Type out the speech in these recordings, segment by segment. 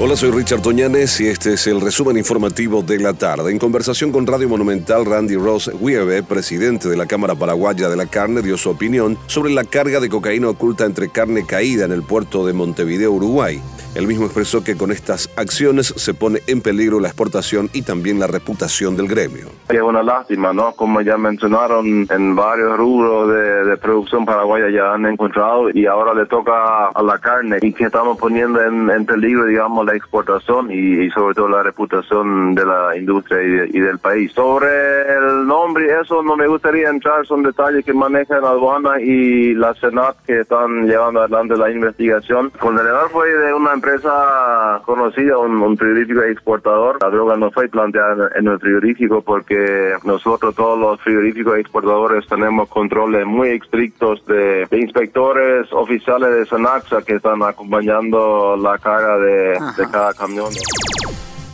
Hola, soy Richard Toñanes y este es el resumen informativo de la tarde. En conversación con Radio Monumental, Randy Ross Wiebe, presidente de la Cámara Paraguaya de la Carne, dio su opinión sobre la carga de cocaína oculta entre carne caída en el puerto de Montevideo, Uruguay. Él mismo expresó que con estas acciones se pone en peligro la exportación y también la reputación del gremio. Es una lástima, ¿no? Como ya mencionaron, en varios rubros de, producción paraguaya ya han encontrado y ahora le toca a la carne y que estamos poniendo en, peligro, digamos, la exportación y, sobre todo la reputación de la industria y, del país. Sobre el nombre, eso no me gustaría entrar, son detalles que manejan aduana y la Senat que están llevando adelante la investigación. Contenedor fue de una empresa conocida, un, frigorífico exportador. La droga no fue planteada en el frigorífico porque nosotros todos los frigoríficos exportadores tenemos controles muy estrictos de, inspectores oficiales de Sanaxa que están acompañando la carga de, ДК а, «Камнеон».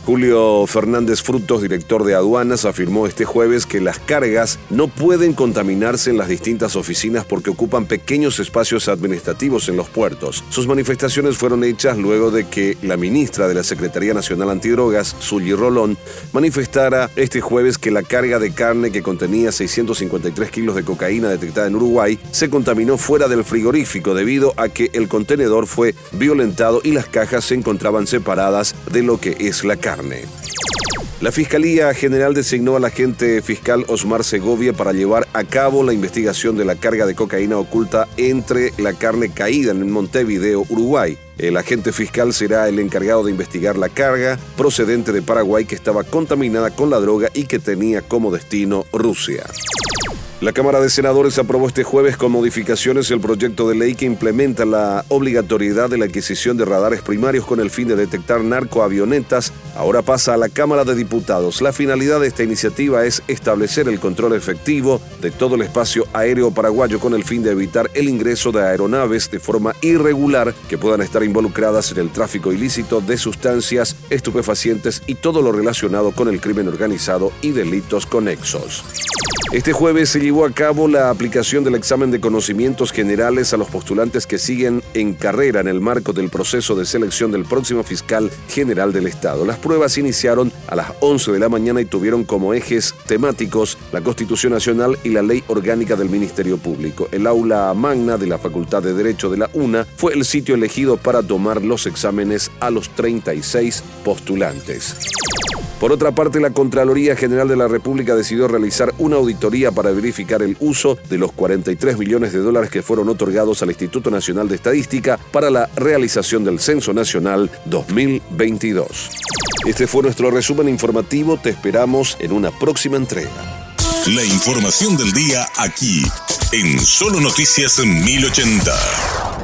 Julio Fernández Frutos, director de aduanas, afirmó este jueves que las cargas no pueden contaminarse en las distintas oficinas porque ocupan pequeños espacios administrativos en los puertos. Sus manifestaciones fueron hechas luego de que la ministra de la Secretaría Nacional Antidrogas, Zully Rolón, manifestara este jueves que la carga de carne que contenía 653 kilos de cocaína detectada en Uruguay se contaminó fuera del frigorífico debido a que el contenedor fue violentado y las cajas se encontraban separadas de lo que es la La Fiscalía General designó al agente fiscal Osmar Segovia para llevar a cabo la investigación de la carga de cocaína oculta entre la carne caída en Montevideo, Uruguay. El agente fiscal será el encargado de investigar la carga procedente de Paraguay que estaba contaminada con la droga y que tenía como destino Rusia. La Cámara de Senadores aprobó este jueves con modificaciones el proyecto de ley que implementa la obligatoriedad de la adquisición de radares primarios con el fin de detectar narcoavionetas. Ahora pasa a la Cámara de Diputados. La finalidad de esta iniciativa es establecer el control efectivo de todo el espacio aéreo paraguayo con el fin de evitar el ingreso de aeronaves de forma irregular que puedan estar involucradas en el tráfico ilícito de sustancias, estupefacientes y todo lo relacionado con el crimen organizado y delitos conexos. Este jueves se llevó a cabo la aplicación del examen de conocimientos generales a los postulantes que siguen en carrera en el marco del proceso de selección del próximo fiscal general del Estado. Las pruebas iniciaron a las 11 de la mañana y tuvieron como ejes temáticos la Constitución Nacional y la Ley Orgánica del Ministerio Público. El aula magna de la Facultad de Derecho de la UNA fue el sitio elegido para tomar los exámenes a los 36 postulantes. Por otra parte, la Contraloría General de la República decidió realizar una auditoría para verificar el uso de los 43 millones de dólares que fueron otorgados al Instituto Nacional de Estadística para la realización del Censo Nacional 2022. Este fue nuestro resumen informativo. Te esperamos en una próxima entrega. La información del día aquí, en Solo Noticias 1080.